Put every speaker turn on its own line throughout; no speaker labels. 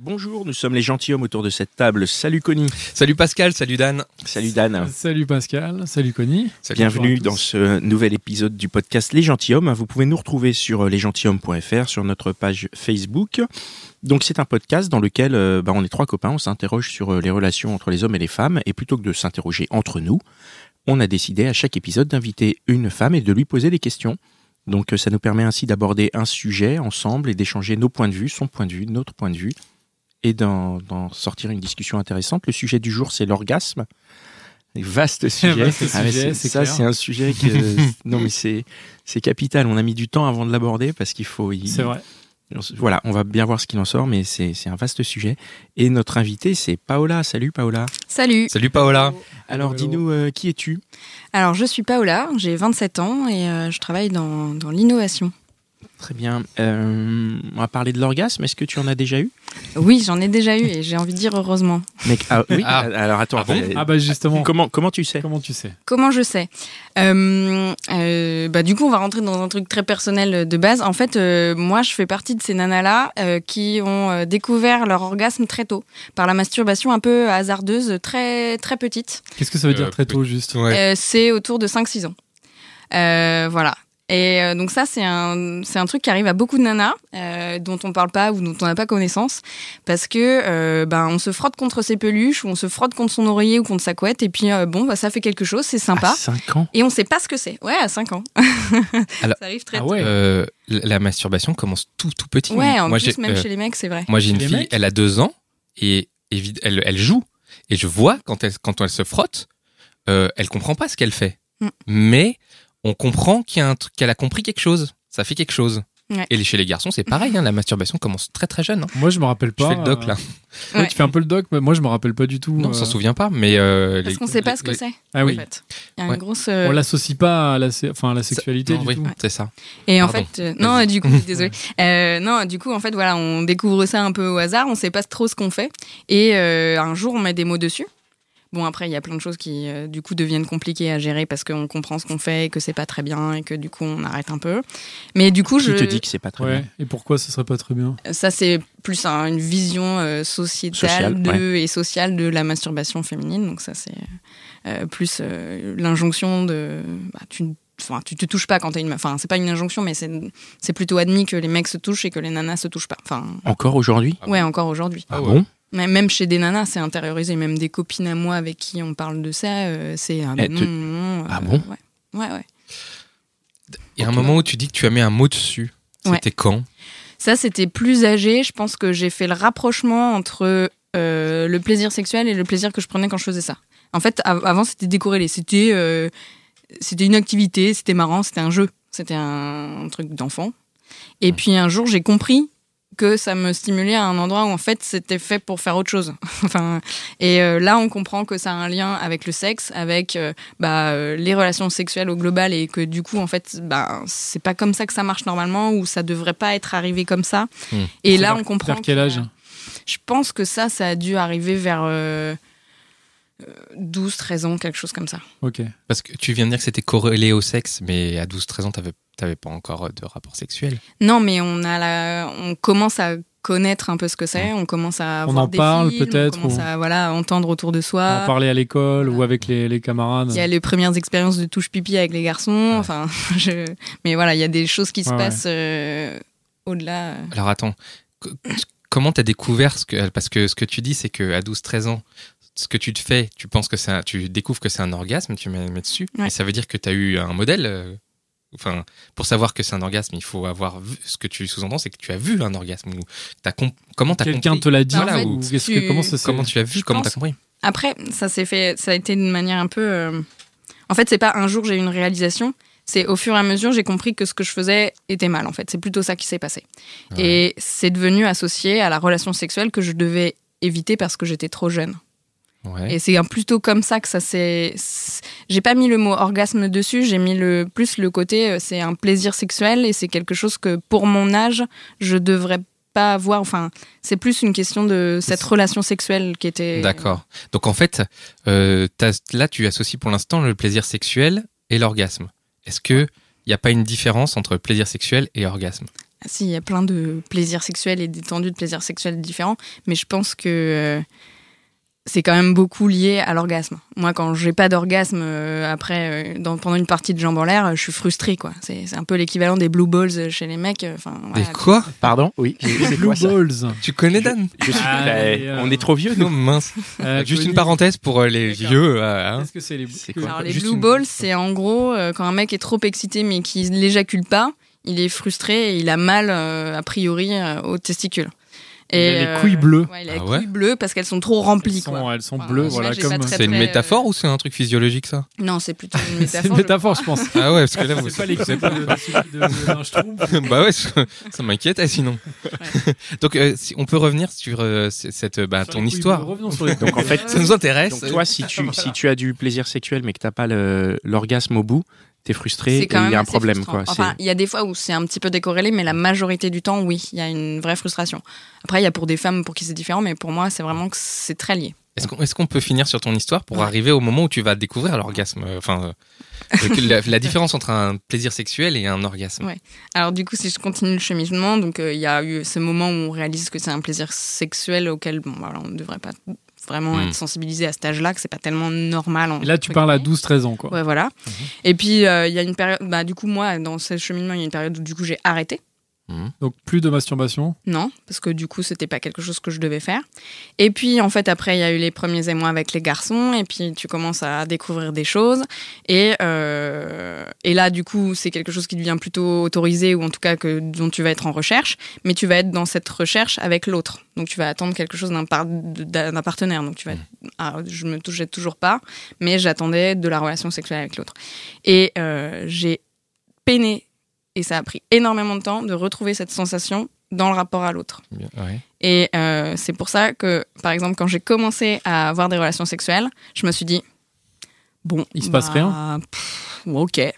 Bonjour, nous sommes les gentilshommes autour de cette table. Salut Connie.
Salut Pascal, salut Dan.
Salut Dan.
Salut Pascal, salut Connie.
Bienvenue dans ce nouvel épisode du podcast Les Gentilhommes. Vous pouvez nous retrouver sur lesgentilhommes.fr, sur notre page Facebook. Donc c'est un podcast dans lequel euh, bah, on est trois copains, on s'interroge sur euh, les relations entre les hommes et les femmes, et plutôt que de s'interroger entre nous, on a décidé à chaque épisode d'inviter une femme et de lui poser des questions. Donc euh, ça nous permet ainsi d'aborder un sujet ensemble et d'échanger nos points de vue, son point de vue, notre point de vue, et d'en sortir une discussion intéressante. Le sujet du jour, c'est l'orgasme. Vaste sujet.
Vaste
Ah,
sujet,
ça, c'est un sujet que non mais c'est capital. On a mis du temps avant de l'aborder parce qu'il faut. y-
C'est vrai.
Voilà, on va bien voir ce qu'il en sort, mais c'est un vaste sujet. Et notre invité, c'est Paola. Salut Paola.
Salut.
Salut Paola.
Alors
Hello.
dis-nous, euh, qui es-tu?
Alors, je suis Paola, j'ai 27 ans et euh, je travaille dans, dans l'innovation.
Très bien. Euh, on va parler de l'orgasme. Est-ce que tu en as déjà eu?
Oui, j'en ai déjà eu et j'ai envie de dire heureusement.
Mec, ah, oui.
Ah.
Alors attends.
Ah bon?
euh,
Ah bah justement,
comment comment tu sais?
Comment tu sais?
Comment je sais? Euh, euh, bah, Du coup, on va rentrer dans un truc très personnel de base. En fait, euh, moi, je fais partie de ces nanas-là euh, qui ont euh, découvert leur orgasme très tôt, par la masturbation un peu hasardeuse, très, très petite.
Qu'est-ce que ça veut dire
Euh,
très tôt juste?
Euh, c'est autour de 5-6 ans. Euh, voilà. Et euh, donc ça, c'est un, c'est un truc qui arrive à beaucoup de nanas euh, dont on parle pas ou dont on n'a pas connaissance, parce que euh, ben on se frotte contre ses peluches ou on se frotte contre son oreiller ou contre sa couette, et puis euh, bon, bah, ça fait quelque chose, c'est sympa.
À 5 ans?
Et on sait pas ce que c'est. Ouais, à 5 ans.
Alors-
ça arrive très
Ah ouais.
Euh, la masturbation commence tout tout petit.
Ouais, en
moi,
plus,
j'ai-
même
euh,
chez les mecs, c'est vrai.
moi j'ai une fille,
mecs
elle a deux ans et elle, elle joue et je vois quand elle quand elle se frotte, euh, elle comprend pas ce qu'elle fait,
Mm.
mais on comprend a qu'elle a compris quelque chose. Ça fait quelque chose.
Ouais.
Et chez les garçons, c'est pareil. hein, la masturbation commence très très jeune. hein.
Moi je me rappelle pas.
fais le doc
euh,
là.
ouais,
Ouais.
tu fais un peu le doc, mais moi je me rappelle pas du tout.
Non, on
euh,
s'en souvient pas, mais euh,
Parce qu'on sait pas
les-
ce que
les-
c'est.
Ah
En
oui.
fait. Il y a
Ouais.
une grosse. euh,
On l'associe pas à la, enfin, à la sexualité
Non,
du
oui,
tout.
c'est ça.
Et en fait, euh, non, du coup, désolé. Euh, non, du coup, en fait, voilà, on découvre ça un peu au hasard, on sait pas trop ce qu'on fait. Et euh, un jour, on met des mots dessus. Bon, après, il y a plein de choses qui, euh, du coup, deviennent compliquées à gérer parce qu'on comprend ce qu'on fait et que c'est pas très bien et que, du coup, on arrête un peu. Mais du coup,
Qui
je...
te dit que c'est pas très
Ouais.
bien?
Et pourquoi ce serait pas très bien?
Ça, c'est plus un- une vision euh, sociétale de, et sociale de la masturbation féminine. Donc, ça, c'est euh, plus euh, l'injonction de. Bah, tu, Enfin, tu te touches pas quand t'es une. Enfin, c'est pas une injonction, mais c'est c'est plutôt admis que les mecs se touchent et que les nanas se touchent pas. Enfin,
Encore aujourd'hui?
Ah
ouais, encore aujourd'hui.
Ah
bon?
Mais Même chez des nanas, c'est intériorisé. Même des copines à moi avec qui on parle de ça, euh, c'est bah
Eh,
non,
Ah
euh,
bon?
ouais. ouais, ouais.
Il y a un moment où tu dis que tu as mis un mot dessus.
Ouais.
C'était quand?
Ça, c'était plus âgé. Je pense que j'ai fait le rapprochement entre euh, le plaisir sexuel et le plaisir que je prenais quand je faisais ça. En fait, av- avant, c'était décorrélé. C'était euh, c'était une activité, c'était marrant, c'était un jeu, c'était un, un truc d'enfant. Et puis un jour, j'ai compris que ça me stimulait à un endroit où en fait c'était fait pour faire autre chose. enfin, et euh, là, on comprend que ça a un lien avec le sexe, avec euh, bah, euh, les relations sexuelles au global, et que du coup, en fait, bah, c'est pas comme ça que ça marche normalement, ou ça devrait pas être arrivé comme ça.
Hmm.
Et là, on comprend.
Vers quel âge?
Je pense que ça, ça a dû arriver vers euh, euh, 12, 13 ans, quelque chose comme ça.
Ok.
Parce que tu viens de dire que c'était corrélé au sexe, mais à 12-13 ans, t'avais t'avais pas encore de rapport sexuel.
Non, mais on a la, on commence à connaître un peu ce que c'est, on commence à
On
voir
en
des
parle peut-être,
on commence
ou-
à voilà entendre autour de soi.
En parler à l'école ou avec les, les camarades.
Il y a les premières expériences de touche pipi avec les garçons. Enfin, je... mais voilà, il y a des choses qui se
Ouais,
passent euh, au-delà. euh.
Alors attends, comment t'as découvert ce que parce que ce que tu dis c'est que à 12-13 ans ce que tu te fais, tu penses que c'est un- tu découvres que c'est un orgasme, tu mets, mets dessus,
Ouais.
et ça veut dire que tu as eu un modèle euh, enfin pour savoir que c'est un orgasme, il faut avoir vu ce que tu sous-entends c'est que tu as vu un orgasme ou comment t'as
Quelqu'un te l'a dit
Bah, en fait,
ou qu'est-ce
tu-
que, comment ça
comment tu as vu,
Je
comment
pense-
t'as compris
Après, ça s'est fait, ça a été d'une manière un peu. euh, En fait, c'est pas un jour j'ai eu une réalisation. C'est au fur et à mesure, j'ai compris que ce que je faisais était mal, en fait. C'est plutôt ça qui s'est passé.
Ouais.
Et c'est devenu associé à la relation sexuelle que je devais éviter parce que j'étais trop jeune.
Ouais.
Et c'est plutôt comme ça que ça s'est. J'ai pas mis le mot orgasme dessus, j'ai mis le plus le côté euh, c'est un plaisir sexuel et c'est quelque chose que pour mon âge je devrais pas avoir. Enfin, c'est plus une question de cette relation sexuelle qui était.
D'accord. Donc en fait, euh, là, tu associes pour l'instant le plaisir sexuel et l'orgasme. Est-ce que il n'y a pas une différence entre plaisir sexuel et orgasme?
Ah, Si, il y a plein de plaisirs sexuels et d'étendues de plaisirs sexuels différents, mais je pense que euh, c'est quand même beaucoup lié à l'orgasme. Moi, quand j'ai pas d'orgasme euh, après, euh, dans- pendant une partie de jambes en l'air, euh, je suis frustrée, quoi. C'est un peu l'équivalent des blue balls chez les mecs. Enfin,
Des quoi
Pardon Oui. C'est
Blue
quoi
Balls.
Tu connais Dan
Je suis-
Ah,
bah,
euh,
On est trop vieux, nous.
Non, mince.
Euh,
Juste une parenthèse pour euh, les vieux. euh, hein.
Qu'est-ce que c'est les
quoi
Alors les blue
une-
balls, c'est en gros euh, quand un mec est trop excité mais qu'il l'éjacule pas, il est frustré et il a mal euh, a priori euh, aux testicules.
Il a les
euh,
couilles bleues.
Ouais, il a
Ah
les
ouais
couilles bleues parce qu'elles sont trop remplies.
Elles sont,
quoi.
elles sont
Enfin,
bleues, voilà, comme.
C'est une métaphore
euh,
ou c'est un truc physiologique ça?
Non, c'est plutôt une
C'est
métaphore.
une métaphore, je pense.
Ah ouais, parce que là, vous
C'est pas
savez pas.
de, de,
bah ouais, ça ça m'inquiète sinon. Donc, euh, si on peut revenir sur euh, cette, bah,
Sur
ton
les couilles
histoire.
bleues, Revenons sur les
Donc en fait,
Ça nous intéresse.
donc toi, si tu, si tu as du plaisir sexuel mais que t'as pas l'orgasme au bout, t'es frustré et il y a un problème.
frustrant.
Quoi.
Enfin, il y a des fois où c'est un petit peu décorrélé, mais la majorité du temps, oui, il y a une vraie frustration. Après, il y a pour des femmes pour qui c'est différent, mais pour moi, c'est vraiment que c'est très lié.
Est-ce qu'on est-ce qu'on peut finir sur ton histoire pour
Ouais.
arriver au moment où tu vas découvrir l'orgasme euh, Enfin, euh, la différence entre un plaisir sexuel et un orgasme?
Ouais. Alors du coup, si je continue le cheminement, donc euh, il y a eu ce moment où on réalise que c'est un plaisir sexuel auquel bon, voilà, on ne devrait pas vraiment
Mm.
être sensibilisé à cet âge-là, que c'est pas tellement normal.
Et là, tu parles à 12-13 ans, quoi.
Ouais, voilà. Et puis euh, il y a une période, bah du coup moi, dans ce cheminement, il y a une période où du coup j'ai arrêté.
Donc, plus de masturbation.
Non, parce que du coup, c'était pas quelque chose que je devais faire. Et puis, en fait, après, il y a eu les premiers émois avec les garçons, et puis tu commences à découvrir des choses. Et, euh, et là, du coup, c'est quelque chose qui devient plutôt autorisé, ou en tout cas que, dont tu vas être en recherche, mais tu vas être dans cette recherche avec l'autre. Donc, tu vas attendre quelque chose d'un par- d'un partenaire. Donc, tu vas être- ah, je me touchais toujours pas, mais j'attendais de la relation sexuelle avec l'autre. Et euh, j'ai peiné, et ça a pris énormément de temps de retrouver cette sensation dans le rapport à l'autre.
Ouais.
Et euh, c'est pour ça que, par exemple, quand j'ai commencé à avoir des relations sexuelles, je me suis dit, bon,
Il se passe rien
pff, Ok.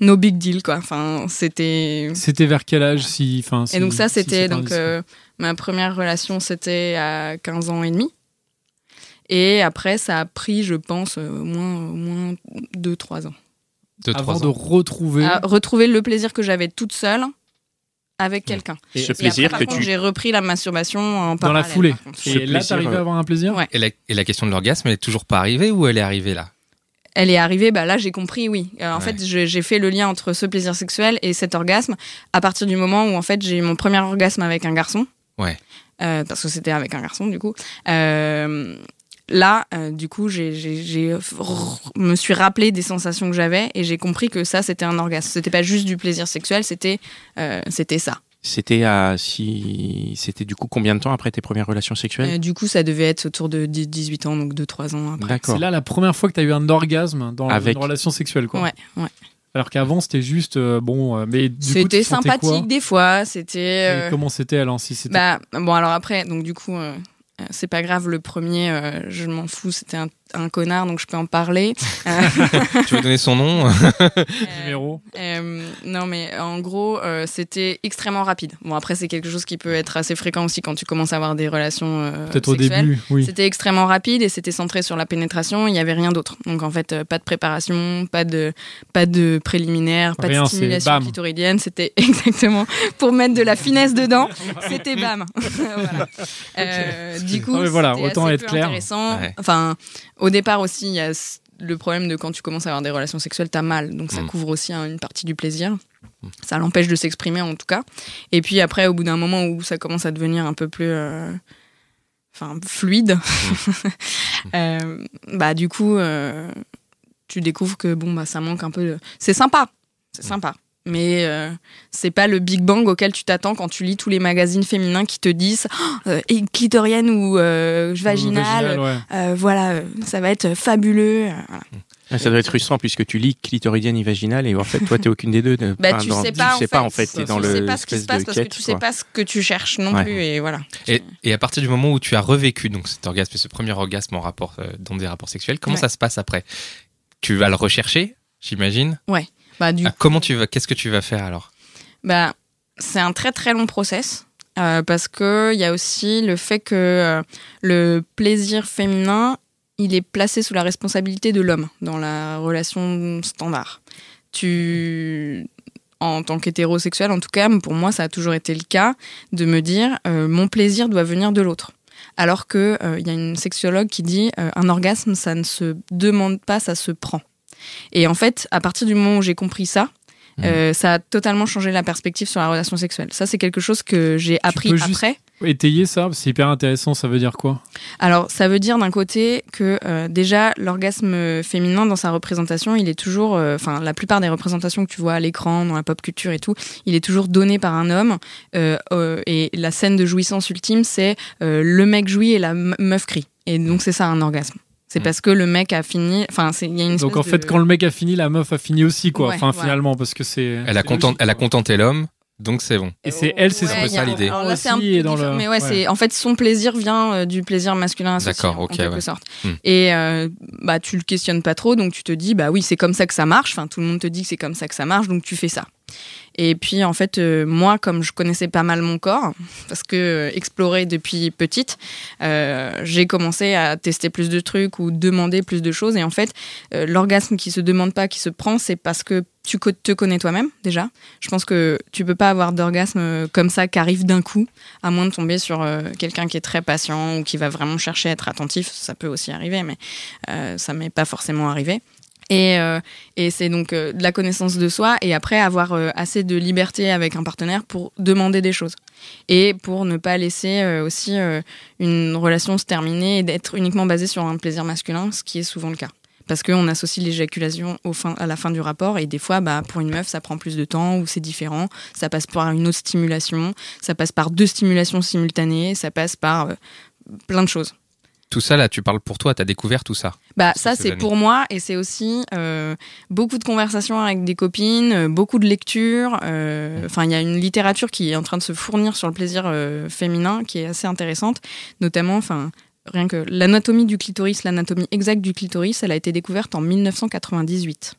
No big deal, quoi. Enfin, c'était.
C'était vers quel âge si, enfin,
Et donc, ça,
si
c'était. donc, euh, ma première relation, c'était à 15 ans et demi. Et après, ça a pris, je pense, euh, au moins, au moins 2-3 ans.
Deux,
Avant
trois
de
ans.
retrouver.
À retrouver le plaisir que j'avais toute seule avec quelqu'un.
ce
Et après,
plaisir
par
que
contre,
tu
j'ai repris la masturbation en
Dans la foulée.
contre.
Ce
Et là,
euh,
à avoir un plaisir
Ouais.
Et la, et la question de l'orgasme, elle est toujours pas arrivée ou elle est arrivée là?
Elle est arrivée, bah là j'ai compris, oui. Euh, en
Ouais.
fait, j'ai fait le lien entre ce plaisir sexuel et cet orgasme à partir du moment où en fait j'ai eu mon premier orgasme avec un garçon.
Ouais.
Euh, parce que c'était avec un garçon du coup. Euh, là, euh, du coup, j'ai, j'ai, j'ai- r- me suis rappelé des sensations que j'avais et j'ai compris que ça c'était un orgasme. C'était pas juste du plaisir sexuel, c'était, euh, c'était ça.
C'était à si c'était du coup combien de temps après tes premières relations sexuelles?
Euh, du coup, ça devait être autour de 10 18 ans, donc 2-3 ans après.
D'accord.
C'est là la première fois que tu as eu un orgasme dans
Avec-
une relation sexuelle, quoi.
Ouais, ouais.
Alors qu'avant, c'était juste, euh, bon, euh, mais du coup,
C'était sympathique des fois, c'était. Euh,
comment c'était alors si c'était
Bah, bon, alors après, donc du coup, c'est pas grave, le premier, euh, je m'en fous, c'était un, un connard, donc je peux en parler. Euh,
Tu veux donner son nom?
Numéro
euh, non, mais en gros, euh, c'était extrêmement rapide. Bon, après, c'est quelque chose qui peut être assez fréquent aussi quand tu commences à avoir des relations euh,
Peut-être au
sexuelles.
début, oui.
C'était extrêmement rapide et c'était centré sur la pénétration. Il n'y avait rien d'autre. Donc en fait, euh, pas de préparation, pas de, pas de préliminaire, pas
Rien,
de stimulation clitoridienne. C'était exactement pour mettre de la finesse dedans. C'était bam. Voilà. Euh, du coup,
mais voilà,
c'était
autant
assez
être
peu
clair.
Intéressant.
Ouais.
Enfin, au départ aussi, il y a le problème de quand tu commences à avoir des relations sexuelles, t'as mal. Donc ça
Mm.
couvre aussi hein, une partie du plaisir. Ça l'empêche de s'exprimer en tout cas. Et puis après, au bout d'un moment où ça commence à devenir un peu plus, euh, enfin, fluide, euh, bah du coup, euh, tu découvres que bon bah ça manque un peu. De... C'est sympa, c'est sympa. Mais euh, c'est pas le Big Bang auquel tu t'attends quand tu lis tous les magazines féminins qui te disent oh, euh, et clitorienne ou euh, vaginale.
Vaginal, ouais.
Euh, voilà, ça va être fabuleux. voilà.
Ah, Ça doit être frustrant puisque tu lis clitoridienne et vaginale et en fait, toi, t'es aucune des deux. de-
Bah, tu
dans-
sais pas,
Tu sais
en
pas,
fait.
en fait. T'es dans
tu
le
sais pas ce qui se passe parce que tu sais pas ce que tu cherches non
Ouais.
plus et voilà.
Et, et à partir du moment où tu as revécu donc cet orgasme, ce premier orgasme en rapport, euh, dans des rapports sexuels, comment
Ouais.
ça se passe après? Tu vas le rechercher, j'imagine?
Bah du
Ah, comment tu vas Qu'est-ce que tu vas faire alors?
Bah, c'est un très très long process euh, parce que il y a aussi le fait que euh, le plaisir féminin, il est placé sous la responsabilité de l'homme dans la relation standard. Tu en tant qu'hétérosexuel, en tout cas, pour moi, ça a toujours été le cas de me dire euh, mon plaisir doit venir de l'autre. Alors que il y a une sexologue qui dit un orgasme, ça ne se demande pas, ça se prend. Et en fait, à partir du moment où j'ai compris ça,
Mhm.
euh, ça a totalement changé la perspective sur la relation sexuelle. Ça, c'est quelque chose que j'ai appris après.
Étayer ça, c'est hyper intéressant. Ça veut dire quoi?
Alors, ça veut dire d'un côté que euh, déjà l'orgasme féminin dans sa représentation, il est toujours, euh, enfin, la plupart des représentations que tu vois à l'écran, dans la pop culture et tout, il est toujours donné par un homme. euh, et la scène de jouissance ultime, c'est le mec jouit et la me- meuf crie. Et donc, c'est ça un orgasme. C'est
Mm.
parce que le mec a fini. Enfin, c'est- il y a une
Donc en fait,
de-
quand le mec a fini, la meuf a fini aussi, quoi.
Ouais,
enfin, finalement, parce que c'est.
Elle a, content- elle a contenté l'homme, donc c'est bon.
Et c'est elle, c'est
un peu
y a-
ça, l'idée.
un
le-
Mais ouais,
ouais.
c'est en fait son plaisir vient euh, du plaisir masculin associé
D'accord,
en,
ok,
en quelque
ouais.
sorte.
Hmm.
Et euh, bah tu le questionnes pas trop, donc tu te dis bah oui c'est comme ça que ça marche. Enfin tout le monde te dit que c'est comme ça que ça marche, donc tu fais ça. Et puis en fait euh, moi comme je connaissais pas mal mon corps parce que euh, explorer depuis petite, euh, j'ai commencé à tester plus de trucs ou demander plus de choses. Et en fait euh, l'orgasme qui se demande pas, qui se prend, c'est parce que tu te connais toi-même déjà. Je pense que tu peux pas avoir d'orgasme comme ça qui arrive d'un coup, à moins de tomber sur quelqu'un qui est très patient ou qui va vraiment chercher à être attentif. Ça peut aussi arriver, mais ça m'est pas forcément arrivé. Et, euh, et c'est donc euh, de la connaissance de soi et après avoir euh, assez de liberté avec un partenaire pour demander des choses et pour ne pas laisser aussi une relation se terminer et d'être uniquement basée sur un plaisir masculin, ce qui est souvent le cas. Parce qu'on associe l'éjaculation à la fin du rapport et des fois, bah, pour une meuf, ça prend plus de temps ou c'est différent. Ça passe par une autre stimulation, ça passe par deux stimulations simultanées, ça passe par plein de choses.
Tout ça, là, tu parles pour toi, tu as découvert tout ça.
Bah ça
ces
c'est pour moi et c'est aussi euh, beaucoup de conversations avec des copines, euh, beaucoup de lectures. euh, Enfin il y a une littérature qui est en train de se fournir sur le plaisir euh, féminin qui est assez intéressante, notamment enfin rien que l'anatomie du clitoris, l'anatomie exacte du clitoris, elle a été découverte en 1998.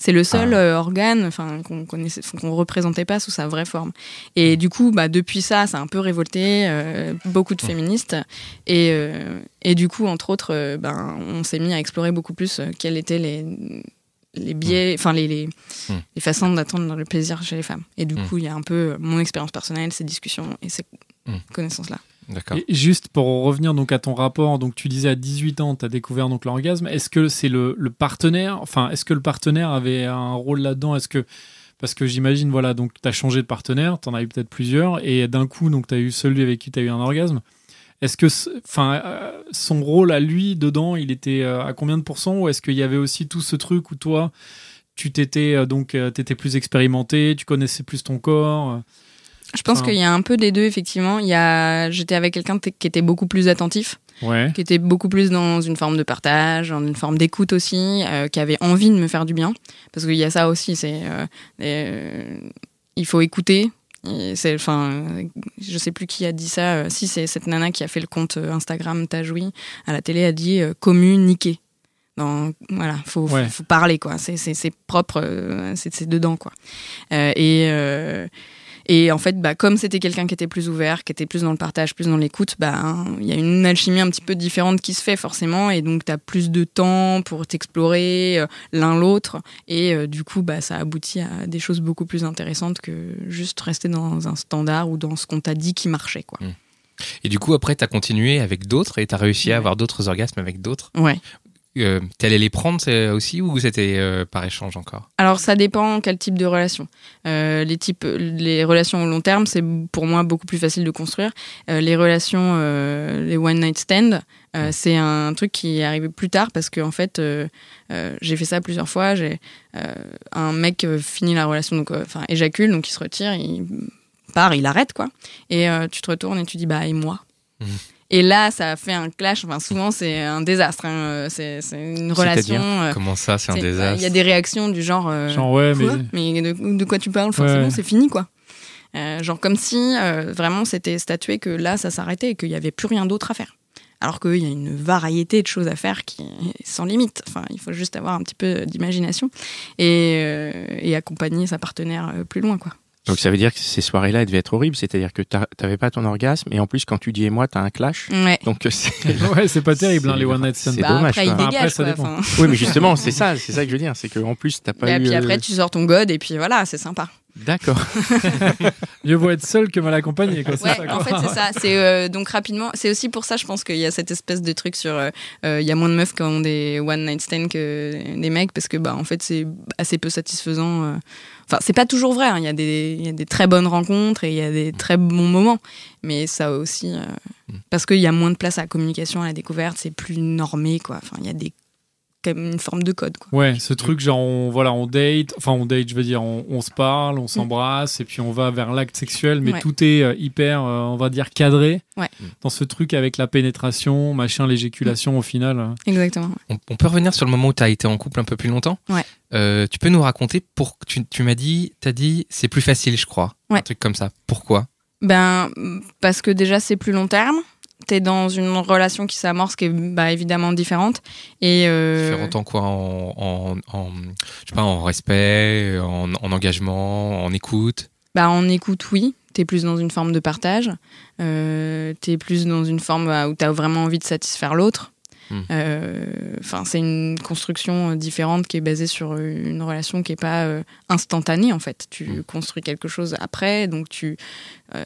C'est le seul
Ah.
euh, organe enfin, qu'on connaissait, qu'on représentait pas sous sa vraie forme. Et du coup, bah, depuis ça, ça a un peu révolté euh, beaucoup de féministes. Et, euh, et du coup, entre autres, ben, on s'est mis à explorer beaucoup plus quels étaient les, les biais, enfin les, les,
Mm.
les façons d'attendre le plaisir chez les femmes. Et du
Mm.
coup, il y a un peu mon expérience personnelle, ces discussions et ces
Mm.
connaissances-là.
Juste pour revenir donc à ton rapport, donc tu disais à 18 ans, tu as découvert donc l'orgasme. Est-ce que c'est le, partenaire, enfin, est-ce que le partenaire avait un rôle là-dedans? Est-ce que parce que j'imagine voilà, donc tu as changé de partenaire, tu en as eu peut-être plusieurs et d'un coup donc tu as eu celui avec qui tu as eu un orgasme. Est-ce que enfin euh, son rôle à lui dedans, il était euh, à combien de pourcents? Ou est-ce qu'il y avait aussi tout ce truc où toi tu t'étais euh, donc t'étais plus expérimenté, tu connaissais plus ton corps
Je pense
Enfin-
qu'il y a un peu des deux, effectivement. Il y a... J'étais avec quelqu'un qui était beaucoup plus attentif.
Ouais.
qui était beaucoup plus dans une forme de partage, dans une forme d'écoute aussi, euh, qui avait envie de me faire du bien. Parce qu'il y a ça aussi, c'est euh, euh, il faut écouter. C'est, enfin, je sais plus qui a dit ça. si c'est cette nana qui a fait le compte Instagram T'as joui à la télé a dit communiquer. Dans, voilà, faut, faut-
Ouais.
faut parler quoi. C'est, c'est, c'est propre, c'est, c'est dedans quoi. Et et en fait, bah, comme c'était quelqu'un qui était plus ouvert, qui était plus dans le partage, plus dans l'écoute, bah, il y a une alchimie un petit peu différente qui se fait forcément, et donc tu as plus de temps pour t'explorer euh, l'un l'autre, et euh, du coup, bah, ça aboutit à des choses beaucoup plus intéressantes que juste rester dans un standard ou dans ce qu'on t'a dit qui marchait. Quoi.
Et du coup, après, tu as continué avec d'autres et tu as réussi à
Ouais.
avoir d'autres orgasmes avec d'autres.
Ouais.
Euh, allé les prendre c'est, aussi ou c'était euh, par échange encore?
Alors ça dépend quel type de relation. Euh, les types, les relations au long terme, c'est pour moi beaucoup plus facile de construire. Euh, les relations, euh, les one night stand, euh, c'est un truc qui est arrivé plus tard parce que en fait, euh, euh, j'ai fait ça plusieurs fois. J'ai euh, un mec euh, finit la relation, donc euh, enfin éjacule, donc il se retire, il part, il arrête quoi. Et euh, tu te retournes et tu dis bah et moi?
Mhm.
Et là, ça a fait un clash. Enfin, souvent, c'est un désastre. hein. C'est une relation. euh,
Comment ça, c'est un désastre
Il y a des réactions du genre. euh,
Genre, ouais, mais.
Quoi mais de, de quoi tu parles? Enfin,
Ouais.
c'est bon, c'est fini, quoi. Euh, genre comme si euh, vraiment c'était statué que là, ça s'arrêtait et qu'il n'y avait plus rien d'autre à faire. Alors qu'il y a une variété de choses à faire qui est sans limite. Enfin, il faut juste avoir un petit peu d'imagination et, euh, et accompagner sa partenaire plus loin, quoi.
Donc ça veut dire que ces soirées-là elles devaient être horribles, c'est-à-dire que t'avais pas ton orgasme et en plus quand tu dis et moi t'as un clash.
Ouais.
Donc euh, c'est
Ouais, c'est pas terrible, hein, les one night stands.
c'est
Bah,
dommage,
après,
ça
quoi.
dépend.
Enfin,
oui mais justement c'est ça, c'est ça que je veux dire, c'est qu'en plus t'as pas
et
eu.
puis
euh,
après, tu sors ton god et puis voilà, c'est sympa.
D'accord.
Mieux vaut être seul que mal accompagné, quoi. c'est
Ouais,
ça,
en fait, c'est ça. C'est euh, donc rapidement. C'est aussi pour ça, je pense qu'il y a cette espèce de truc sur. euh, euh, Il y a moins de meufs qui ont des one night stands que des mecs parce que bah en fait c'est assez peu satisfaisant. euh. Enfin, c'est pas toujours vrai. hein. Il y a des il y a des très bonnes rencontres et il y a des très bons moments, mais ça aussi euh, parce qu'il y a moins de place à la communication, à la découverte. C'est plus normé, quoi. Enfin, il y a des quand même une forme de code, quoi.
Ouais, ce truc genre on voilà, on date, enfin on date, je veux dire, on, on se parle, on s'embrasse et puis on va vers l'acte sexuel, mais
Ouais.
tout est euh, hyper, euh, on va dire cadré
Ouais.
dans ce truc avec la pénétration, machin, l'éjaculation au final. euh.
Exactement.
On, on peut revenir sur le moment où tu as été en couple un peu plus longtemps
Ouais.
Euh, tu peux nous raconter pour tu, tu m'as dit t'as dit c'est plus facile je crois
Ouais.
un truc comme ça pourquoi?
Ben, parce que déjà, c'est plus long terme. T'es dans une relation qui s'amorce qui est bah, évidemment différente. Et, euh,
différent en quoi? En, en, en- je sais pas en respect en, en engagement en écoute?
Bah, en écoute, oui. T'es plus dans une forme de partage. Euh, t'es plus dans une forme bah, où t'as vraiment envie de satisfaire l'autre.
Hmm.
Euh, c'est une construction euh, différente qui est basée sur une relation qui est pas euh, instantanée en fait. Tu
Hmm.
construis quelque chose après, donc tu euh,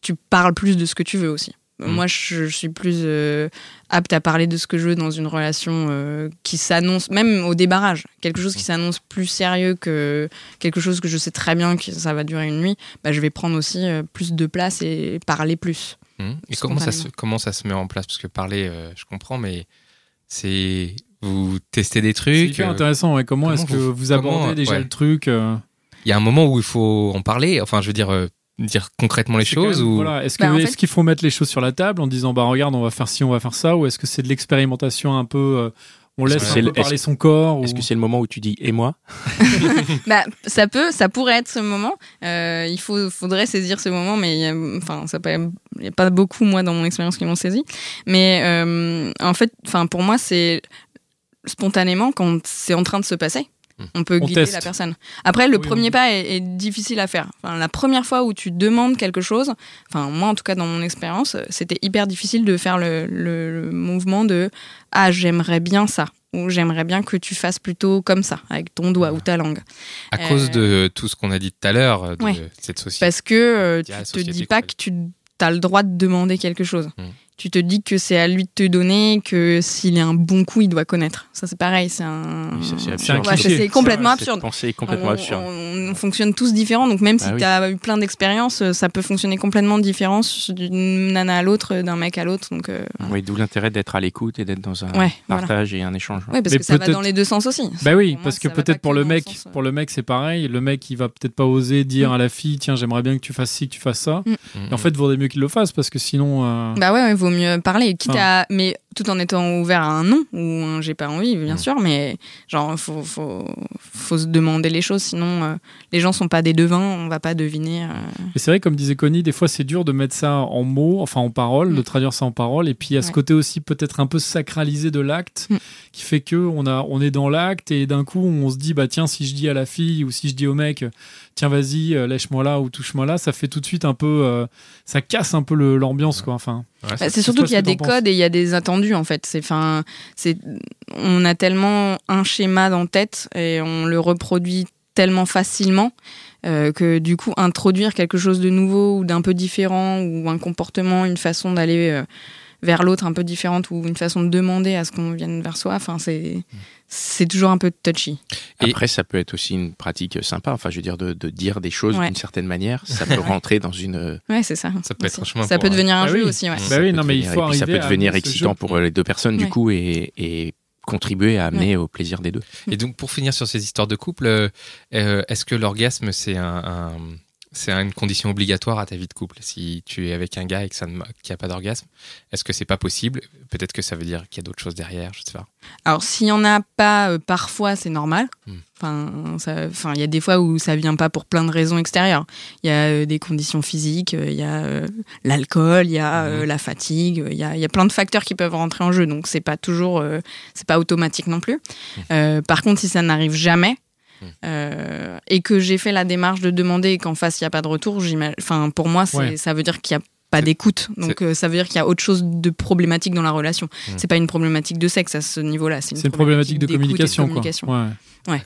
tu parles plus de ce que tu veux aussi.
Hmm.
Moi, je, je suis plus euh, apte à parler de ce que je veux dans une relation euh, qui s'annonce, même au débarrage, quelque chose qui s'annonce plus sérieux que quelque chose que je sais très bien que ça va durer une nuit. Bah, je vais prendre aussi euh, plus de place et parler plus.
Hmm. et comment ça se comment ça se met en place? Parce que parler euh, je comprends mais c'est vous testez des
C'est
trucs euh,
intéressant. Ouais. Comment,
comment
est-ce que
vous-
vous,
comment,
abordez déjà
ouais.
le truc euh,
il y a un moment où il faut en parler enfin je veux dire euh, dire concrètement les choses
même-
ou
voilà. Est-ce
Bah,
qu'il faut mettre les choses sur la table en disant bah regarde, on va faire ci, on va faire ça, ou est-ce que c'est de l'expérimentation un peu, euh, on laisse un peu
le-
parler son corps
Est-ce
ou-
que c'est le moment où tu dis et moi?
Bah, ça peut, ça pourrait être ce moment. Euh, il faut, faudrait saisir ce moment, mais il y a- enfin, ça peut, il y a pas beaucoup moi dans mon expérience qui l'ont saisi. Mais euh, en fait, enfin, pour moi, c'est spontanément quand c'est en train de se passer.
Hmm.
On peut
On
guider
teste.
la personne. Après, le
Oui,
premier
on-
pas est, est difficile à faire. Enfin, la première fois où tu demandes quelque chose, enfin moi en tout cas dans mon expérience, c'était hyper difficile de faire le, le- le mouvement de ah j'aimerais bien ça ou j'aimerais bien que tu fasses plutôt comme ça avec ton doigt ou ta langue.
à cause
Euh,
de tout ce qu'on a dit tout à l'heure de
Ouais.
cette société
Parce que euh, tu te dis pas que tu as le droit de demander quelque chose.
Mm.
Tu te dis que c'est à lui de te donner, que s'il est un bon coup, il doit connaître. Ça, c'est pareil, c'est un.
Oui, c'est
complètement absurde.
pensée complètement
on,
absurde.
on- on fonctionne tous différents, donc même
Bah
si
oui.
tu as eu plein d'expériences, euh, ça peut fonctionner complètement différent d'une nana à l'autre, d'un mec à l'autre. Donc, euh,
Oui, d'où l'intérêt d'être à l'écoute et d'être dans un
Ouais, voilà.
partage et un échange.
ouais, parce
Mais
que ça va
peut-être-
dans les deux sens aussi.
Bah oui, parce que peut-être pour le mec,
sens, euh,
pour le mec c'est pareil. Le mec il va peut-être pas oser dire
Mm.
à la fille tiens j'aimerais bien que tu fasses ci, que tu fasses ça.
Mm.
Et en fait vaudrait mieux qu'il le fasse parce que sinon. euh,
Bah ouais, il vaut mieux parler, quitte
Enfin.
à, mais tout en étant ouvert à un non ou un j'ai pas envie, bien
Mm.
sûr, mais genre faut faut faut se demander les choses, sinon euh, les gens sont pas des devins, on va pas deviner. euh.
Et c'est vrai, comme disait Connie, des fois c'est dur de mettre ça en mots, enfin en paroles,
Mm.
de traduire ça en paroles. Et puis il y a ce côté aussi peut-être un peu sacralisé de l'acte
Mm.
qui fait que on, a, on est dans l'acte et d'un coup on se dit bah tiens, si je dis à la fille ou si je dis au mec tiens vas-y, euh, lèche-moi là ou touche-moi là, ça fait tout de suite un peu. euh, ça casse un peu le- l'ambiance quoi. Enfin,
Ouais,
Bah,
ça-
c'est surtout qu'il y a des codes et il y a des attendus en fait. C'est enfin c'est on a tellement un schéma dans tête et on le reproduit tellement facilement euh, que du coup introduire quelque chose de nouveau ou d'un peu différent ou un comportement, une façon d'aller euh, vers l'autre un peu différente ou une façon de demander à ce qu'on vienne vers soi, enfin c'est c'est toujours un peu touchy.
Et-
Après, ça peut être aussi une pratique sympa. Enfin, je veux dire, de, de dire des choses
Ouais.
d'une certaine manière. Ça peut rentrer dans une.
Ouais, c'est ça.
Ça peut être un chemin
Ça
pour,
peut
euh,
devenir un
Bah
jeu
oui.
aussi, ouais.
Bah oui, non mais il faut
ça peut devenir excitant pour les deux personnes, du coup, et, et contribuer à amener au plaisir des deux.
Et donc, pour finir sur ces histoires de couple, euh, euh, est-ce que l'orgasme, c'est un, un- c'est une condition obligatoire à ta vie de couple. Si tu es avec un gars et que ça ne qui a pas d'orgasme, est-ce que c'est pas possible? Peut-être que ça veut dire qu'il y a d'autres choses derrière, je sais pas.
Alors, s'il y en a pas, euh, parfois, c'est normal.
Hmm.
Enfin, ça- enfin, il y a des fois où ça vient pas pour plein de raisons extérieures. Il y a euh, des conditions physiques, euh, il y a euh, l'alcool, il y a
Mhm.
la fatigue, il y a, il y a plein de facteurs qui peuvent rentrer en jeu. Donc, c'est pas toujours, c'est pas automatique non plus. Euh, par contre, si ça n'arrive jamais.
Mhm.
euh, et que j'ai fait la démarche de demander et qu'en face il n'y a pas de retour, enfin pour moi
Ouais.
ça veut dire qu'il n'y a pas d'écoute, donc euh, ça veut dire qu'il y a autre chose de problématique dans la relation.
Mhm.
C'est pas une problématique de sexe à ce niveau-là, c'est une,
problématique de communication, quoi. Ouais.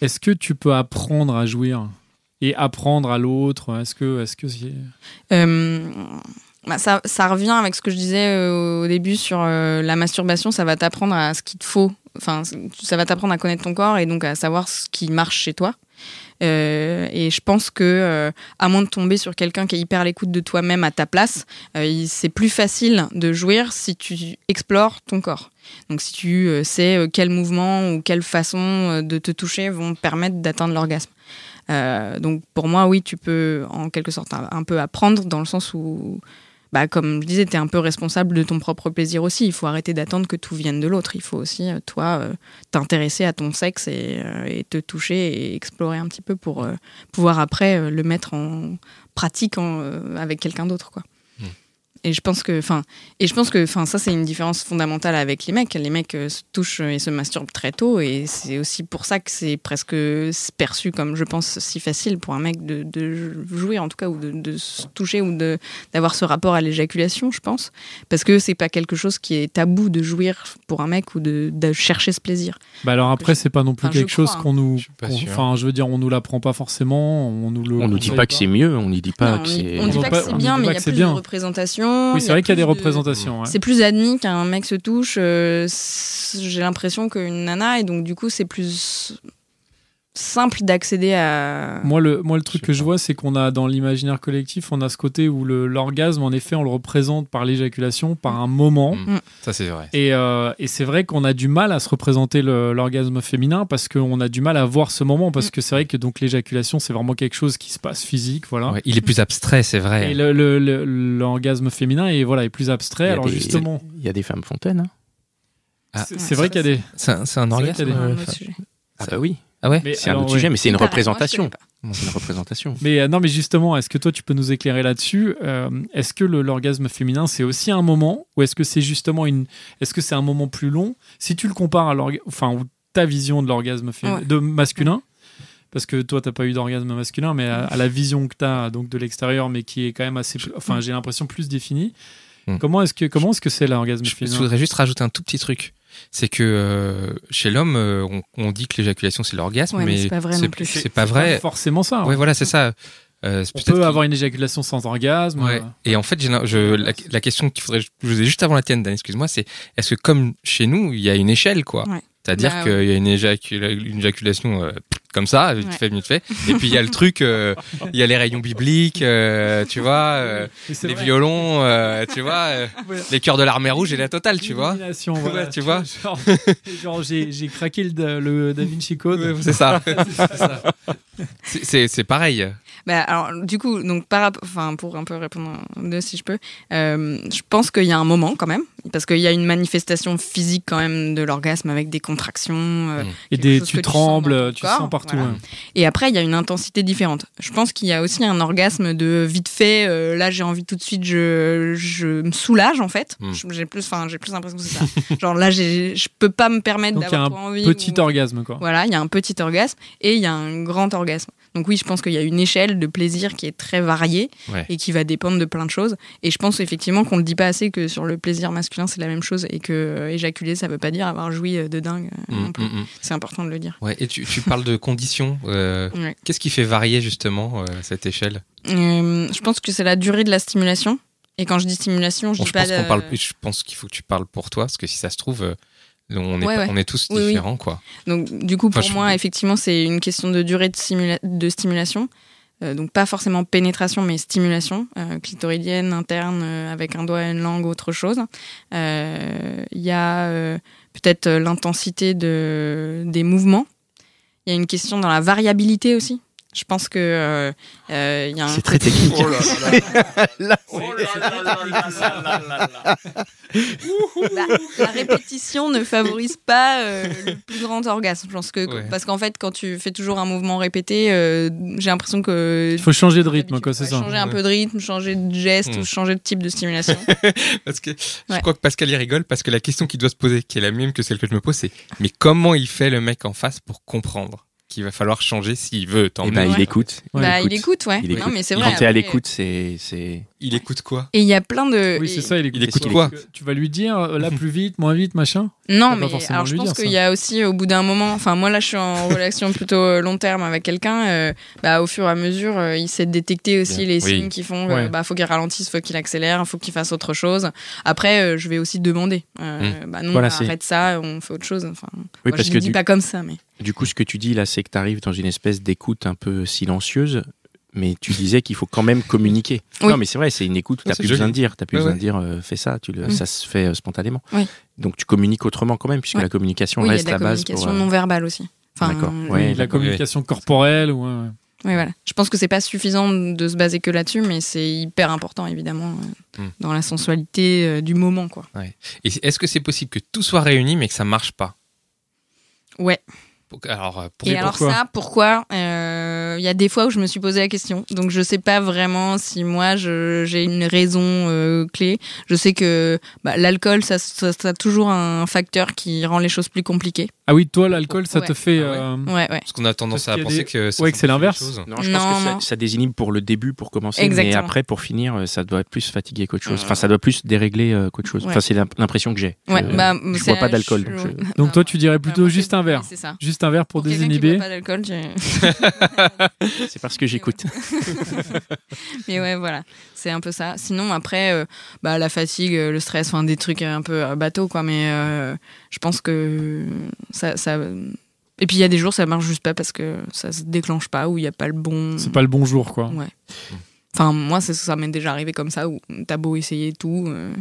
Est-ce que tu peux apprendre à jouir et apprendre à l'autre? Est-ce que, est-ce que c'est-
Euh, bah, ça, revient avec ce que je disais euh, au début sur euh, la masturbation, ça va t'apprendre à ce qu'il te faut, enfin ça va t'apprendre à connaître ton corps et donc à savoir ce qui marche chez toi. Euh, et je pense que, à moins de tomber sur quelqu'un qui est hyper à l'écoute de toi-même à ta place, c'est plus facile de jouir si tu explores ton corps. Donc si tu sais quel mouvement ou quelle façon de te toucher vont permettre d'atteindre l'orgasme. Donc pour moi, oui, tu peux en quelque sorte un peu apprendre dans le sens où, bah, comme je disais, tu es un peu responsable de ton propre plaisir aussi. Il faut arrêter d'attendre que tout vienne de l'autre. Il faut aussi, euh, toi, euh, t'intéresser à ton sexe et, euh, et te toucher et explorer un petit peu pour pouvoir après le mettre en pratique avec quelqu'un d'autre. Et je pense que, enfin, et je pense que, enfin, ça c'est une différence fondamentale avec les mecs. Les mecs euh, se touchent et se masturbent très tôt, et c'est aussi pour ça que c'est presque perçu comme, je pense, si facile pour un mec de, de jouir en tout cas ou de, de se toucher ou de d'avoir ce rapport à l'éjaculation, je pense, parce que c'est pas quelque chose qui est tabou de jouir pour un mec ou de, de chercher ce plaisir.
Bah alors après, c'est pas non plus
Enfin,
quelque chose
hein.
qu'on nous. Enfin, je veux dire, on nous l'apprend pas forcément. On nous le.
On nous dit pas que c'est mieux, on nous dit pas
Non,
que c'est.
on
On
dit pas que c'est bien, mais il y a plus
bien.
de représentations.
Oui, c'est vrai qu'il y a des
de-
représentations. ouais.
C'est plus admis qu'un mec se touche, euh, j'ai l'impression qu'une nana, et donc du coup c'est plus simple d'accéder à...
Moi, le, moi, le truc que je vois, c'est qu'on a dans l'imaginaire collectif, on a ce côté où le- l'orgasme, en effet, on le représente par l'éjaculation, par un moment.
Mm. Ça, c'est vrai.
Et, euh, et c'est vrai qu'on a du mal à se représenter l'orgasme féminin parce qu'on a du mal à voir ce moment. Parce
Mm.
que c'est vrai que donc l'éjaculation, c'est vraiment quelque chose qui se passe physique. Voilà.
Ouais, il est plus abstrait, c'est vrai.
Et le- le- le- l'orgasme féminin est, voilà, est plus abstrait. Alors
des-
justement,
Il y a des femmes fontaines. hein.
Ah,
c'est vrai qu'il y a des.
C'est un, un orgasme
des-.
Ah bah oui,
Ah ouais
c'est un autre
ouais.
sujet, mais c'est une
je
représentation. C'est une représentation.
Mais euh, non, mais justement, est-ce que toi, tu peux nous éclairer là-dessus Euh, Est-ce que le- l'orgasme féminin, c'est aussi un moment ou est-ce que c'est justement une Est-ce que c'est un moment plus long? Si tu le compares à l'orgasme, enfin, ou ta vision de l'orgasme féminin,
Ouais.
de masculin, parce que toi, t'as pas eu d'orgasme masculin, mais à, à la vision que tu as donc de l'extérieur, mais qui est quand même assez, enfin, j'ai l'impression plus définie.
Hmm.
Comment est-ce que comment est-ce que c'est l'orgasme
Je, je
féminin?
voudrais juste rajouter un tout petit truc. C'est que euh, chez l'homme, euh, on, on dit que l'éjaculation c'est l'orgasme,
Ouais, mais
mais
c'est pas vrai non plus.
C'est pas vrai.
Forcément ça. hein.
Ouais, voilà, c'est ça. Euh, c'est
On peut
qu'il-
avoir une éjaculation sans orgasme.
Ouais.
euh,
Et en fait, je, la, la question qu'il faudrait je vous ai juste avant la tienne, Dan, excuse-moi, c'est est-ce que comme chez nous, il y a une échelle, quoi?
Ouais.
C'est-à-dire
Bah,
qu'il y a une, éjacula- une éjaculation euh, comme ça, vite
Ouais.
fait, vite fait. Et puis il y a le truc, euh, il y a les rayons bibliques, euh, tu vois, euh, les
vrai.
violons, euh, tu vois, euh,
Ouais.
les cœurs de l'armée rouge et la totale, tu vois. Ouais, tu vois.
Genre, genre, j'ai j'ai craqué le, le Da Vinci Code.
Ouais, c'est ça.
C'est
pareil.
Bah, alors, du coup, donc, par, enfin, pour un peu répondre si je peux, euh, je pense qu'il y a un moment quand même, parce qu'il y a une manifestation physique quand même de l'orgasme avec des contractions. euh,
Mm.
Et des, tu
que tu sens
trembles, tu partout.
voilà.
ouais.
Et après, il y a une intensité différente. Je pense qu'il y a aussi un orgasme de vite fait. euh, là, j'ai envie tout de suite, je, je me soulage en fait.
Mm.
Je- J'ai plus, enfin, j'ai plus l'impression que c'est ça. Genre là, je peux pas me permettre
Donc il y a
d'avoir
un
trop envie.
petit
ou-
orgasme, quoi.
Voilà, il y a un petit orgasme et il y a un grand orgasme. Donc oui, je pense qu'il y a une échelle de plaisir qui est très variée
Ouais.
et qui va dépendre de plein de choses. Et je pense effectivement qu'on ne le dit pas assez que sur le plaisir masculin, c'est la même chose et que euh, éjaculer, ça veut pas dire avoir joui euh, de dingue euh, non
Mm,
plus.
mm, mm.
C'est important de le dire.
Ouais. Et tu, tu parles de conditions. euh,
Ouais.
Qu'est-ce qui fait varier justement euh, cette échelle?
Euh, je pense que c'est la durée de la stimulation. Et quand je dis stimulation, je
Bon,
dis
je
pas
pense
de-
parle. Je pense qu'il faut que tu parles pour toi, parce que si ça se trouve, on est,
Ouais,
pas-
ouais.
on est tous
Oui, oui.
différents, quoi.
Donc, du coup, pour
Enfin, je-
moi, effectivement, c'est une question de durée de, stimulation. Euh, donc, pas forcément pénétration, mais stimulation, euh, clitoridienne, interne, euh, avec un doigt, une langue, autre chose. Il y a peut-être l'intensité de, des mouvements. Il y a une question dans la variabilité aussi? Je pense que euh, euh, il y a un
C'est très technique.
Oh
Là,
la répétition ne favorise pas euh, le plus grand orgasme. Je pense que
Ouais.
parce qu'en fait, quand tu fais toujours un mouvement répété, euh, j'ai l'impression que
Il faut changer de rythme, quoi, c'est ça.
Changer un peu de rythme, changer de geste
Hmm.
ou changer de type de stimulation.
Parce que je
Ouais.
crois que Pascal y rigole parce que la question qu'il doit se poser, qui est la même que celle que je me pose, c'est mais comment il fait le mec en face pour comprendre? Qu'il va falloir changer s'il veut
Eh
t'emmener
ben, il
Ouais.
écoute.
bah, il écoute, ouais.
Il
Non,
écoute.
mais c'est
Quand
vrai.
t'es à l'écoute, c'est, c'est.
Il écoute quoi?
Et il y a plein de.
Oui, c'est ça, il écoute.
Il écoute quoi?
Tu vas lui dire, euh, là, plus vite, moins vite, machin
Non, mais alors je pense
dire,
qu'il y a aussi au bout d'un moment, enfin moi là je suis en relation plutôt euh, long terme avec quelqu'un, euh, bah au fur et à mesure euh, il sait détecter aussi
Bien.
les
Oui.
signes qui font, euh,
Ouais.
bah faut qu'il ralentisse, faut qu'il accélère, faut qu'il fasse autre chose. Après euh, je vais aussi demander, euh, bah non
Voilà,
bah, arrête ça, on fait autre chose. Enfin,
Oui,
moi,
parce
je
que
le dis
du,
pas comme ça, mais
du coup, ce que tu dis là, c'est que tu arrives dans une espèce d'écoute un peu silencieuse, mais tu disais qu'il faut quand même communiquer.
Oui.
Non, mais c'est vrai, c'est une écoute t'as
c'est
plus
joli.
besoin de dire, t'as plus
Ouais,
besoin
ouais.
de dire, euh, fais ça, tu le,
Mm.
ça se fait euh, spontanément.
Oui.
Donc tu communiques autrement quand même, puisque
Ouais.
la communication
oui il y a
reste
de la
la base pour.
communication
euh,
non verbale aussi. Enfin,
D'accord.
euh,
Ouais,
Oui, la communication corporelle.
Oui, voilà. Je pense que c'est pas suffisant de se baser que là-dessus, mais c'est hyper important évidemment euh,
Hmm.
dans la sensualité euh, du moment, quoi.
Et est-ce que c'est possible que tout soit réuni mais que ça marche pas?
Ouais.
Alors, euh, pour-
Et alors
pourquoi
ça, pourquoi Euh, Il y a des fois où je me suis posé la question, donc je sais pas vraiment si moi j'ai une raison euh, clé. Je sais que bah, l'alcool, ça, ça, ça a toujours un facteur qui rend les choses plus compliquées.
Ah oui, toi, l'alcool, ça
Ouais.
te fait.
Ah ouais.
euh,
Ouais, ouais.
Parce qu'on a tendance
Parce
à penser
des-
que ça
Ouais, que c'est l'inverse.
Non, je
Non,
pense que ça,
non.
ça désinhibe pour le début, pour commencer, mais
Exactement.
après, pour finir, euh, ça doit plus fatiguer qu'autre chose.
Ouais.
Enfin, ça doit plus dérégler euh, qu'autre chose.
Ouais.
Enfin, c'est l'imp- l'impression que j'ai.
Ouais,
Je-
bah,
je
c'est-
bois pas d'alcool.
je-
donc je-
Donc toi, tu dirais plutôt
bah, moi,
juste
c'est-
un verre.
C'est ça.
Juste un verre pour,
quelqu'un qui
désinhiber.
boit pas d'alcool,
C'est parce que j'écoute.
Mais ouais, voilà, c'est un peu ça. Sinon, après, euh, bah, la fatigue, euh, le stress, enfin des trucs un peu euh, bateau, quoi. Mais euh, je pense que ça, ça. Et puis il y a des jours, ça marche juste pas parce que ça se déclenche pas ou il y a pas le bon.
C'est pas le bon jour, quoi.
Ouais. Enfin, moi, c'est- ça m'est déjà arrivé comme ça où t'as beau essayer tout. euh,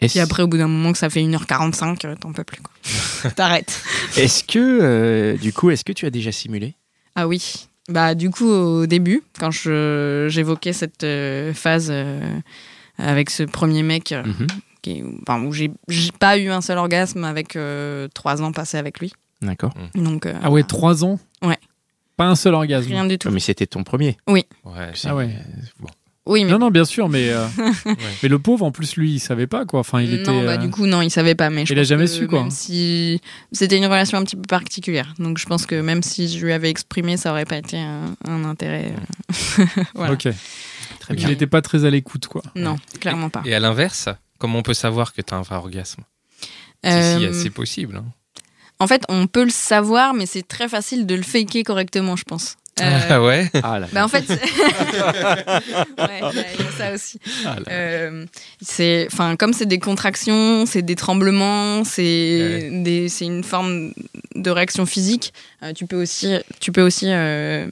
Est-ce
Puis après, au bout d'un moment, que ça fait 1h45, euh, t'en peux plus, quoi. T'arrêtes.
est-ce que, euh, du coup, est-ce que tu as déjà simulé?
Ah oui. Bah, du coup, au début, quand je- j'évoquais cette euh, phase euh, avec ce premier mec. euh,
Mhm.
qui enfin, où j'ai j'ai pas eu un seul orgasme avec euh, trois ans passés avec lui.
D'accord.
Donc, euh,
Ah ouais, trois ans?
Ouais.
Pas un seul orgasme.
rien du tout.
Oh, mais c'était ton premier?
Ouais.
Ah ouais.
Oui, mais
Non, non, bien sûr, mais, euh,
Ouais.
mais le pauvre, en plus, lui, il savait pas, quoi. Enfin, il était.
non, bah,
euh,
du coup, non, il savait pas. Mais je
il a jamais
que
su, quoi.
Même si c'était une relation un petit peu particulière, donc je pense que même si je lui avais exprimé, ça aurait pas été un, un intérêt. euh, voilà.
Ok.
Très bien.
il était pas très à l'écoute, quoi.
Non, clairement pas.
Et à l'inverse, comment on peut savoir que tu as un vrai orgasme?
Euh,
Si, si, c'est possible. hein.
En fait, on peut le savoir, mais c'est très facile de le faker correctement, je pense. Euh,
Ah ouais?
Ah là.
Bah en fait, ouais, il y a ça aussi.
Ah.
Euh, c'est, enfin, comme c'est des contractions, c'est des tremblements, c'est des, c'est une forme de réaction physique. euh, tu peux aussi, tu peux aussi euh,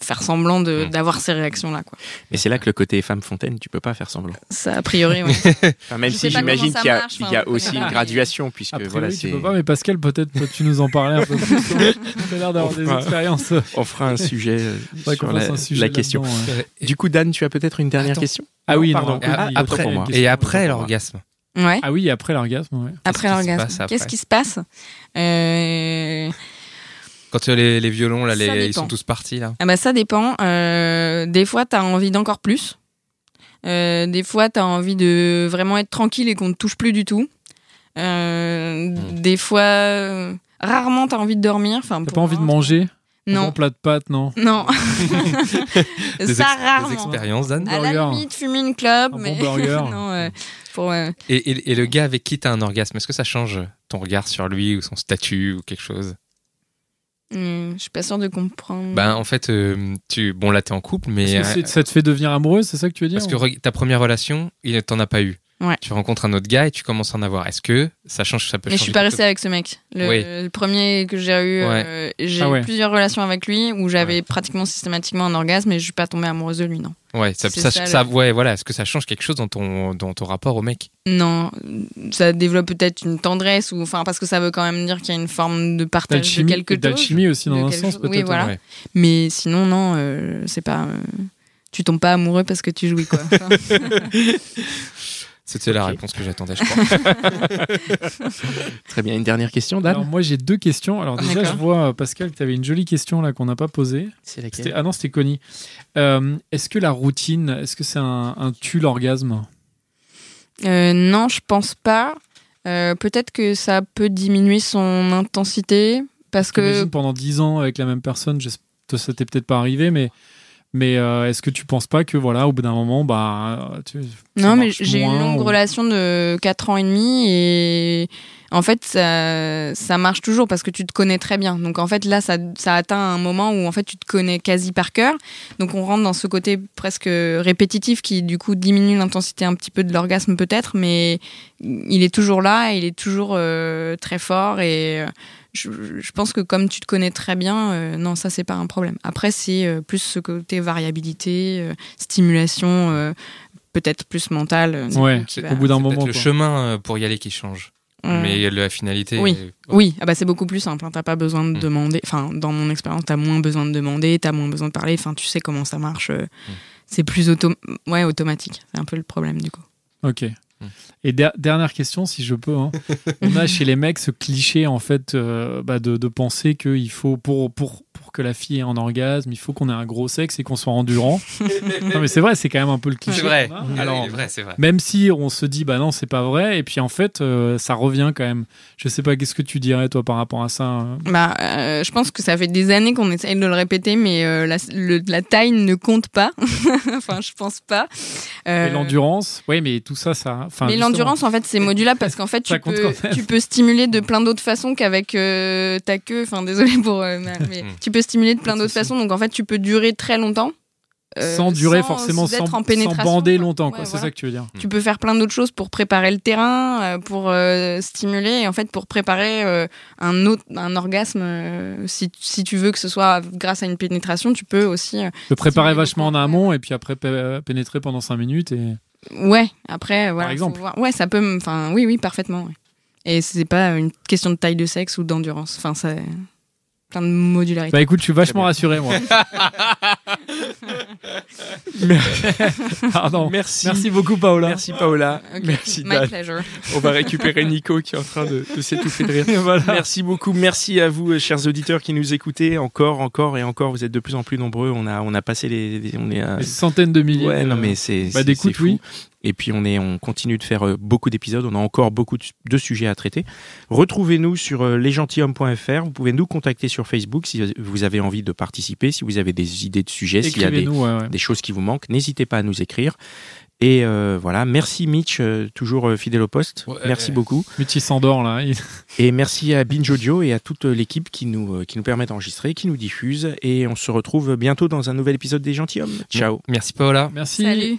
faire semblant de,
Mm.
d'avoir ces réactions-là, quoi.
Mais c'est là que le côté femme fontaine, tu peux pas faire semblant.
Ça, a priori.
Enfin, même
Je
si j'imagine qu'il y a,
marche,
y
enfin,
a aussi une graduation, puisque
priori,
voilà,
tu
c'est.
peux pas, mais Pascal, peut-être peux-tu nous en parler un peu plus. Tu as l'air d'avoir des expériences.
On fera un sujet euh, sur la,
un sujet
la question.
ouais.
Du coup, Dan, tu as peut-être une dernière
Attends.
question?
Ah oui,
pardon.
non,
Ah,
oui,
après-
pour moi.
Et après l'orgasme
Ouais.
Ah oui, après l'orgasme, ouais.
Après l'orgasme. Qu'est-ce qui se passe? Euh,
Quand euh, les, les violons, là, les, ils sont tous partis, là.
Ah bah ça dépend. Euh, des fois, t'as envie d'encore plus. Euh, des fois, t'as envie de vraiment être tranquille et qu'on te touche plus du tout. Euh,
Hmm.
Des fois, euh, rarement, t'as envie de dormir. Enfin,
T'as pas envie de manger Un bon
Non,
plat de pâtes, non
non.
Des,
ça
ex- des
rarement.
expériences, Dan
À la limite, fumer une clope,
Un bon
mais
burger.
non. euh, pour, euh,
et, et- et le gars avec qui tu as un orgasme, est-ce que ça change ton regard sur lui ou son statut ou quelque chose?
Hum, je suis pas sûre de comprendre.
Ben, en fait, euh, tu, bon, là, t'es en couple, mais. Euh,
c'est- ça te fait devenir amoureuse, c'est ça que tu veux dire
parce que re- ta première relation, il t'en as pas eu.
Ouais.
Tu rencontres un autre gars et tu commences à en avoir. Est-ce que ça change Ça peut
Mais je suis pas restée avec ce mec. Le,
Oui.
le premier que j'ai eu,
Ouais.
euh, j'ai
Ah ouais.
eu plusieurs relations avec lui où j'avais
Ouais.
pratiquement systématiquement un orgasme et je suis pas tombée amoureuse de lui, non.
Ouais, ça, ça,
ça,
ça-
le-
ouais, voilà. Est-ce que ça change quelque chose dans ton, dans ton rapport au mec?
Non, ça développe peut-être une tendresse ou enfin parce que ça veut quand même dire qu'il y a une forme de partage de
D'alchimie
quelque chose.
d'alchimie aussi dans un sens
chose. Oui,
peut-être.
voilà.
Ouais.
Mais sinon non, euh, c'est pas. euh, tu tombes pas amoureux parce que tu jouis quoi.
C'était la réponse que j'attendais, je crois.
Très bien. Une dernière question, Dan
Alors moi j'ai deux questions. Alors déjà
D'accord.
je vois euh, Pascal que tu avais une jolie question là qu'on n'a pas posée.
C'est
C'était- Ah non c'était Connie. Euh, est-ce que la routine, est-ce que c'est un, un tue l'orgasme?
Euh, non, je pense pas. Euh, peut-être que ça peut diminuer son intensité parce que
pendant 10 ans avec la même personne, je- ça t'est peut-être pas arrivé, mais mais euh, est-ce que tu penses pas que voilà au bout d'un moment bah tu,
Non, mais j'ai une longue
ou-
relation de 4 ans et demi et en fait, ça, ça marche toujours parce que tu te connais très bien. Donc en fait, là, ça, ça atteint un moment où en fait, tu te connais quasi par cœur. Donc on rentre dans ce côté presque répétitif qui du coup diminue l'intensité un petit peu de l'orgasme peut-être, mais il est toujours là, et il est toujours euh, très fort et euh, je, je pense que comme tu te connais très bien, euh, non, ça c'est pas un problème. Après, c'est euh, plus ce côté variabilité, euh, stimulation, euh, peut-être plus mentale. euh,
Ouais,
va-
au bout d'un moment.
le
quoi.
chemin pour y aller qui change. Mais la finalité.
Oui.
euh,
Oui, ah bah c'est beaucoup plus simple. hein. T'as pas besoin de
Mm.
demander. Enfin, dans mon expérience, t'as moins besoin de demander, t'as moins besoin de parler. Enfin, tu sais comment ça marche.
Mm.
C'est plus auto ouais, automatique. C'est un peu le problème du coup.
Ok.
Hmm.
Et der- dernière question, si je peux. hein. On a chez les mecs ce cliché en fait euh, bah, de, de penser qu'il faut pour, pour, pour que la fille ait un orgasme, il faut qu'on ait un gros sexe et qu'on soit endurant. non mais c'est vrai, c'est quand même un peu le cliché.
C'est vrai.
qu'on a.
Il
Alors,
est vrai, c'est vrai.
même si on se dit bah non c'est pas vrai et puis en fait euh, ça revient quand même. Je sais pas qu'est-ce que tu dirais toi par rapport à ça. hein?
Bah, euh, je pense que ça fait des années qu'on essaye de le répéter, mais euh, la, le- la taille ne compte pas. enfin, je pense pas. Euh,
l'endurance, oui mais tout ça ça. enfin,
mais l'endurance, en fait, c'est modulable parce qu'en fait, tu peux, tu stimuler de plein d'autres façons qu'avec euh, ta queue. Enfin, désolé pour. euh, mais- mais Tu peux stimuler de plein d'autres façons. Donc, en fait, tu peux durer très longtemps. euh,
sans durer
sans
forcément sans,
en
sans bander
quoi.
longtemps
Ouais,
quoi. C'est
voilà.
ça que tu veux dire.
Tu peux faire plein d'autres choses pour préparer le terrain, euh, pour euh, stimuler, et en fait pour préparer euh, un autre, un orgasme. euh, si, si tu veux que ce soit grâce à une pénétration, tu peux aussi. euh,
Le préparer vachement en amont et puis après pé- pénétrer pendant 5 minutes et.
ouais. Après, voilà. faut
exemple.
voir. Ouais, ça peut. Enfin, oui, oui, parfaitement. ouais. Et c'est pas une question de taille de sexe ou d'endurance. Enfin, ça. Plein de modularité.
Bah écoute, je suis vachement rassuré moi. Pardon.
Merci.
Merci beaucoup Paola.
Merci Paola. Merci
My
Dan.
pleasure.
On va récupérer Nico qui est en train de, de s'étouffer de rire.
Voilà.
Merci beaucoup. Merci à vous, euh, chers auditeurs qui nous écoutez. Encore, encore et encore. Vous êtes de plus en plus nombreux. On a, on a passé les, les- on est à-
Des centaines de milliers.
Ouais, non, mais c'est.
bah,
c'est-
d'écoute, oui.
Et puis on est, on continue de faire euh, beaucoup d'épisodes. On a encore beaucoup de, de sujets à traiter. Retrouvez-nous sur euh, lesgentilhommes.fr. Vous pouvez nous contacter sur Facebook si vous avez envie de participer, si vous avez des idées de sujets, s'il y a des,
Écrivez-nous, ouais, ouais.
des choses qui vous manquent. N'hésitez pas à nous écrire. Et euh, voilà, merci Mitch, euh, toujours euh, fidèle au poste.
Ouais.
merci beaucoup.
Mitch il s'endort là. Il-
Et merci à Binge Audio et à toute l'équipe qui nous, qui nous permet d'enregistrer, qui nous diffuse. Et on se retrouve bientôt dans un nouvel épisode des Gentilhommes. Ciao.
Merci Paola.
Merci.
Salut.